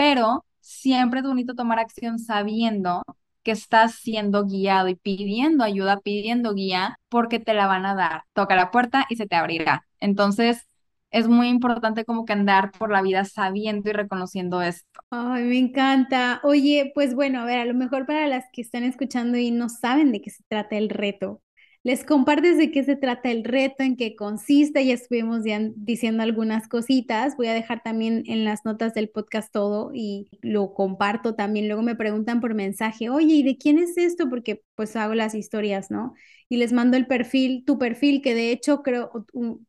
pero siempre es bonito tomar acción sabiendo que estás siendo guiado y pidiendo ayuda, pidiendo guía, porque te la van a dar. Toca la puerta y se te abrirá. Entonces, es muy importante como que andar por la vida sabiendo y reconociendo esto. Ay, me encanta. Oye, pues bueno, a ver, a lo mejor para las que están escuchando y no saben de qué se trata el reto, les compartes de qué se trata el reto, en qué consiste, ya estuvimos ya diciendo algunas cositas, voy a dejar también en las notas del podcast todo y lo comparto también, luego me preguntan por mensaje, oye, ¿y de quién es esto? Porque pues hago las historias, ¿no? Y les mando el perfil, tu perfil, que de hecho creo,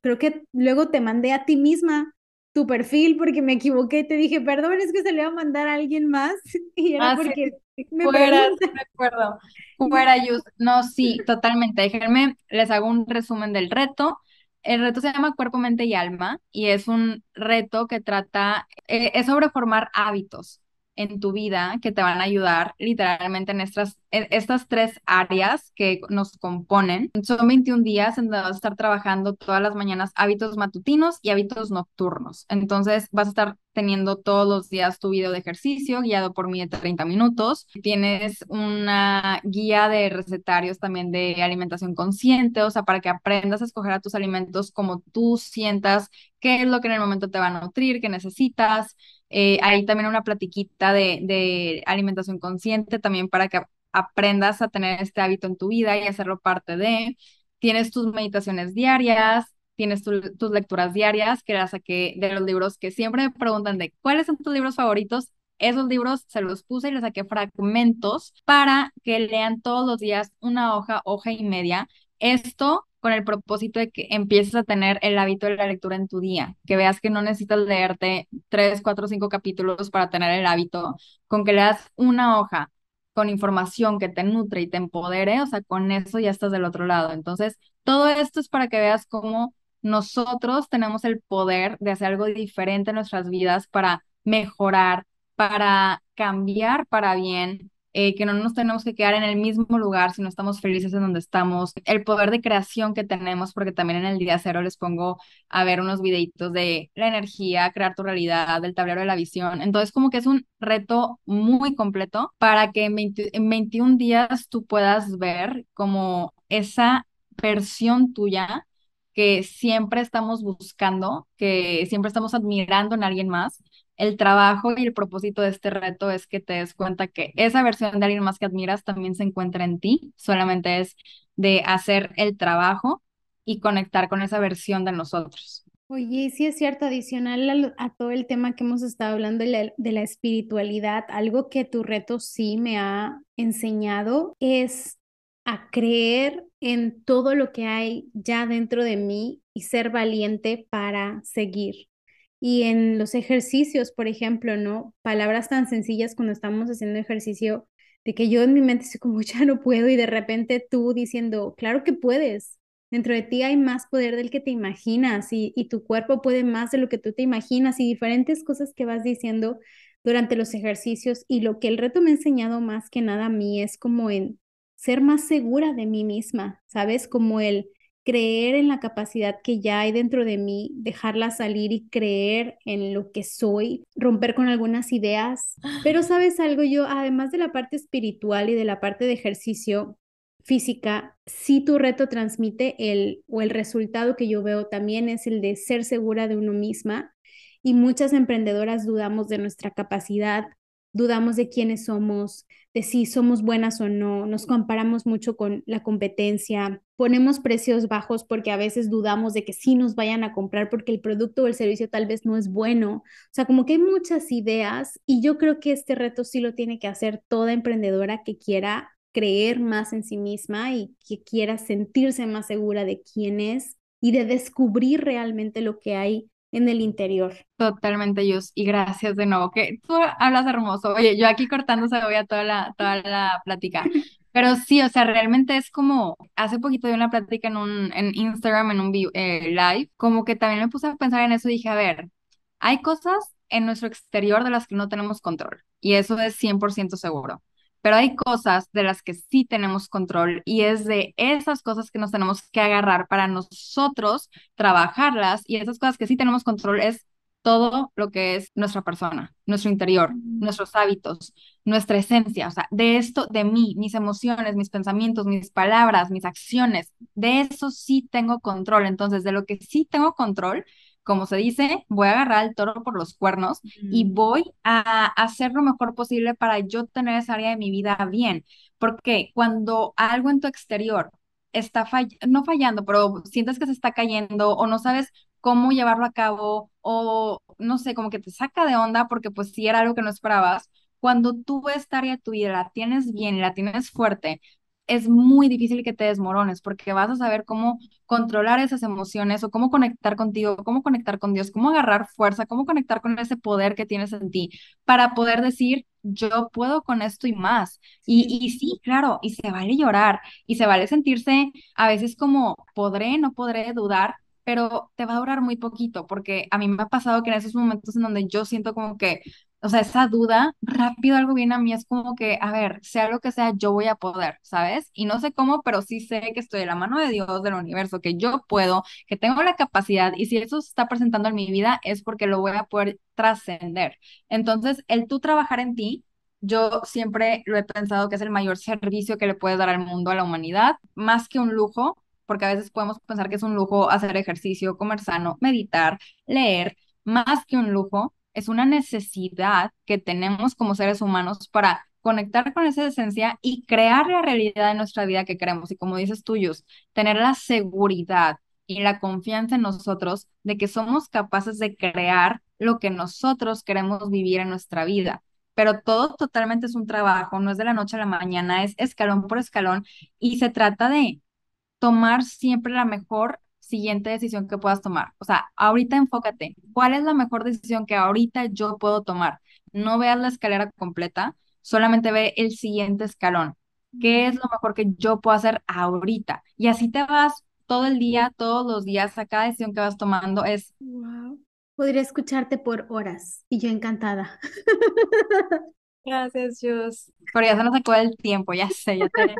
creo que luego te mandé a ti misma tu perfil porque me equivoqué, te dije, perdón, es que se le va a mandar a alguien más y era ah, porque me fuera, me acuerdo. Fuera, No, sí, totalmente. Déjenme, les hago un resumen del reto. El reto se llama Cuerpo, Mente y Alma y es un reto que trata, eh, es sobre formar hábitos. En tu vida que te van a ayudar literalmente en estas, estas tres áreas que nos componen. Son 21 días en donde vas a estar trabajando todas las mañanas hábitos matutinos y hábitos nocturnos. Entonces vas a estar teniendo todos los días tu video de ejercicio guiado por mí de 30 minutos. Tienes una guía de recetarios también de alimentación consciente, o sea, para que aprendas a escoger a tus alimentos como tú sientas qué es lo que en el momento te va a nutrir, qué necesitas. Eh, hay también una platiquita de, de alimentación consciente también para que aprendas a tener este hábito en tu vida y hacerlo parte de. Tienes tus meditaciones diarias, tienes tus lecturas diarias, que las saqué de los libros que siempre me preguntan de cuáles son tus libros favoritos. Esos libros se los puse y les saqué fragmentos para que lean todos los días una hoja, hoja y media. Esto con el propósito de que empieces a tener el hábito de la lectura en tu día, que veas que no necesitas leerte tres, cuatro, cinco capítulos para tener el hábito, con que leas una hoja con información que te nutre y te empodere, o sea, con eso ya estás del otro lado. Entonces, todo esto es para que veas cómo nosotros tenemos el poder de hacer algo diferente en nuestras vidas para mejorar, para cambiar para bien, eh, que no nos tenemos que quedar en el mismo lugar si no estamos felices en donde estamos, el poder de creación que tenemos, porque también en el día cero les pongo a ver unos videitos de la energía, crear tu realidad, del tablero de la visión. Entonces, como que es un reto muy completo para que en, en 21 días tú puedas ver como esa versión tuya que siempre estamos buscando, que siempre estamos admirando en alguien más. El trabajo y el propósito de este reto es que te des cuenta que esa versión de alguien más que admiras también se encuentra en ti, solamente es de hacer el trabajo y conectar con esa versión de nosotros. Oye, sí es cierto, adicional a, todo el tema que hemos estado hablando de la, de la espiritualidad, algo que tu reto sí me ha enseñado es a creer en todo lo que hay ya dentro de mí y ser valiente para seguir. Y en los ejercicios, por ejemplo, ¿no? Palabras tan sencillas cuando estamos haciendo ejercicio, de que yo en mi mente estoy como, ya no puedo, y de repente tú diciendo, claro que puedes. Dentro de ti hay más poder del que te imaginas y, y tu cuerpo puede más de lo que tú te imaginas y diferentes cosas que vas diciendo durante los ejercicios. Y lo que el reto me ha enseñado más que nada a mí es como en ser más segura de mí misma, ¿sabes? Como el creer en la capacidad que ya hay dentro de mí, dejarla salir y creer en lo que soy, romper con algunas ideas. Pero sabes algo, yo además de la parte espiritual y de la parte de ejercicio física, si tu reto transmite el o el resultado que yo veo también es el de ser segura de uno misma y muchas emprendedoras dudamos de nuestra capacidad, dudamos de quiénes somos, de si somos buenas o no, nos comparamos mucho con la competencia, ponemos precios bajos porque a veces dudamos de que sí nos vayan a comprar porque el producto o el servicio tal vez no es bueno. O sea, como que hay muchas ideas y yo creo que este reto sí lo tiene que hacer toda emprendedora que quiera creer más en sí misma y que quiera sentirse más segura de quién es y de descubrir realmente lo que hay en el interior. Totalmente, Yus, y gracias de nuevo, que tú hablas hermoso. Oye, yo aquí cortando a toda la, toda la plática. Pero sí, o sea, realmente es como, hace poquito de una plática en un, en Instagram, en un eh, live, como que también me puse a pensar en eso y dije, a ver, hay cosas en nuestro exterior de las que no tenemos control, y eso es 100% seguro pero hay cosas de las que sí tenemos control y es de esas cosas que nos tenemos que agarrar para nosotros trabajarlas y esas cosas que sí tenemos control es todo lo que es nuestra persona, nuestro interior, nuestros hábitos, nuestra esencia, o sea, de esto, de mí, mis emociones, mis pensamientos, mis palabras, mis acciones, de eso sí tengo control. Entonces, de lo que sí tengo control, como se dice, voy a agarrar al toro por los cuernos y voy a hacer lo mejor posible para yo tener esa área de mi vida bien. Porque cuando algo en tu exterior está no fallando, pero sientes que se está cayendo o no sabes cómo llevarlo a cabo o no sé, como que te saca de onda porque pues si era algo que no esperabas, cuando tú esta área de tu vida la tienes bien y la tienes fuerte, es muy difícil que te desmorones porque vas a saber cómo controlar esas emociones o cómo conectar contigo, cómo conectar con Dios, cómo agarrar fuerza, cómo conectar con ese poder que tienes en ti para poder decir, yo puedo con esto y más. Y, y sí, claro, y se vale llorar y se vale sentirse a veces como podré, no podré dudar, pero te va a durar muy poquito porque a mí me ha pasado que en esos momentos en donde yo siento como que o sea, esa duda, rápido algo viene a mí, es como que, a ver, sea lo que sea, yo voy a poder, ¿sabes? Y no sé cómo, pero sí sé que estoy de la mano de Dios, del universo, que yo puedo, que tengo la capacidad, y si eso se está presentando en mi vida, es porque lo voy a poder trascender. Entonces, el tú trabajar en ti, yo siempre lo he pensado que es el mayor servicio que le puedes dar al mundo, a la humanidad, más que un lujo, porque a veces podemos pensar que es un lujo hacer ejercicio, comer sano, meditar, leer, más que un lujo es una necesidad que tenemos como seres humanos para conectar con esa esencia y crear la realidad de nuestra vida que queremos. Y como dices tuyos, tener la seguridad y la confianza en nosotros de que somos capaces de crear lo que nosotros queremos vivir en nuestra vida. Pero todo totalmente es un trabajo, no es de la noche a la mañana, es escalón por escalón y se trata de tomar siempre la mejor siguiente decisión que puedas tomar. O sea, ahorita enfócate, ¿cuál es la mejor decisión que ahorita yo puedo tomar? No veas la escalera completa, solamente ve el siguiente escalón. ¿Qué es lo mejor que yo puedo hacer ahorita? Y así te vas todo el día, todos los días, a cada decisión que vas tomando es... Wow. Podría escucharte por horas y yo encantada. Gracias, Jus. Pero ya se nos sacó el tiempo, ya sé, ya te,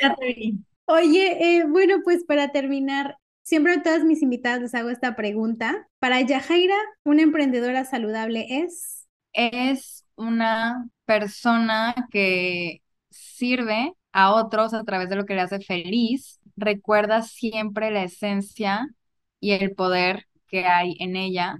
ya te vi. Oye, eh, bueno, pues para terminar, Siempre a todas mis invitadas les hago esta pregunta. Para Yajaira, ¿una emprendedora saludable es? Es una persona que sirve a otros a través de lo que le hace feliz. Recuerda siempre la esencia y el poder que hay en ella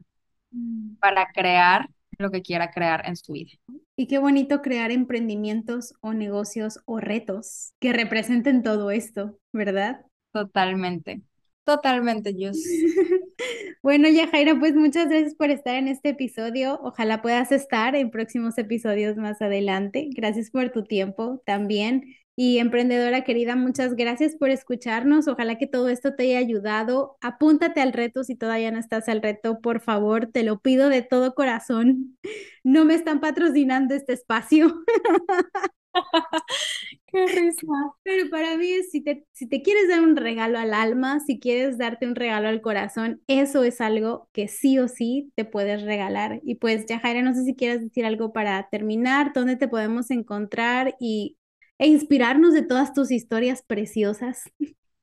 mm. para crear lo que quiera crear en su vida. Y qué bonito crear emprendimientos o negocios o retos que representen todo esto, ¿verdad? Totalmente. Totalmente, Jus. bueno, Yajaira, pues muchas gracias por estar en este episodio. Ojalá puedas estar en próximos episodios más adelante. Gracias por tu tiempo también. Y emprendedora querida, muchas gracias por escucharnos. Ojalá que todo esto te haya ayudado. Apúntate al reto si todavía no estás al reto, por favor, te lo pido de todo corazón. No me están patrocinando este espacio. Qué risa. Pero para mí si te, si te quieres dar un regalo al alma, si quieres darte un regalo al corazón, eso es algo que sí o sí te puedes regalar. Y pues, Yajaira, no sé si quieres decir algo para terminar, dónde te podemos encontrar y, e inspirarnos de todas tus historias preciosas.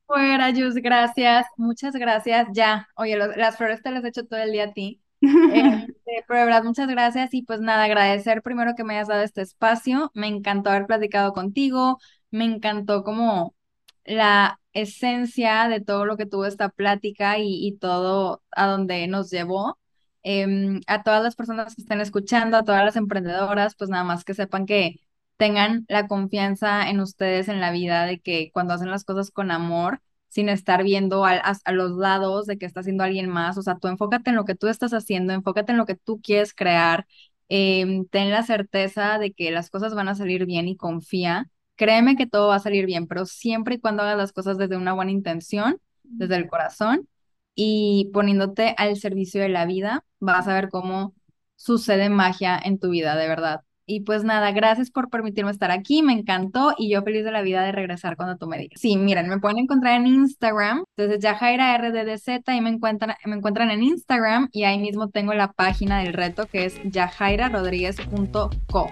Fuera, Jus, gracias, muchas gracias. Ya, oye, las flores te las he hecho todo el día a ti. Este, pero de verdad, muchas gracias y pues nada, agradecer primero que me hayas dado este espacio. Me encantó haber platicado contigo, me encantó como la esencia de todo lo que tuvo esta plática y, todo a donde nos llevó. Em, a todas las personas que estén escuchando, a todas las emprendedoras, pues nada más que sepan que tengan la confianza en ustedes en la vida de que cuando hacen las cosas con amor, sin estar viendo a, los lados de que está haciendo alguien más. O sea, tú enfócate en lo que tú estás haciendo, enfócate en lo que tú quieres crear, em, ten la certeza de que las cosas van a salir bien y confía. Créeme que todo va a salir bien, pero siempre y cuando hagas las cosas desde una buena intención, desde el corazón y poniéndote al servicio de la vida, vas a ver cómo sucede magia en tu vida, de verdad. Y pues nada, gracias por permitirme estar aquí, me encantó y yo feliz de la vida de regresar cuando tú me digas. Sí, miren, me pueden encontrar en Instagram, desde Yajaira RDDZ, ahí me encuentran, me encuentran en Instagram y ahí mismo tengo la página del reto que es yajairarodríguez.co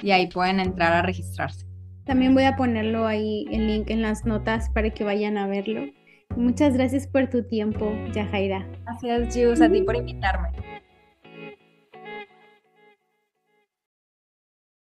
y ahí pueden entrar a registrarse. También voy a ponerlo ahí el link en las notas para que vayan a verlo. Muchas gracias por tu tiempo, Yajaira. Gracias, Jus, a ti por invitarme.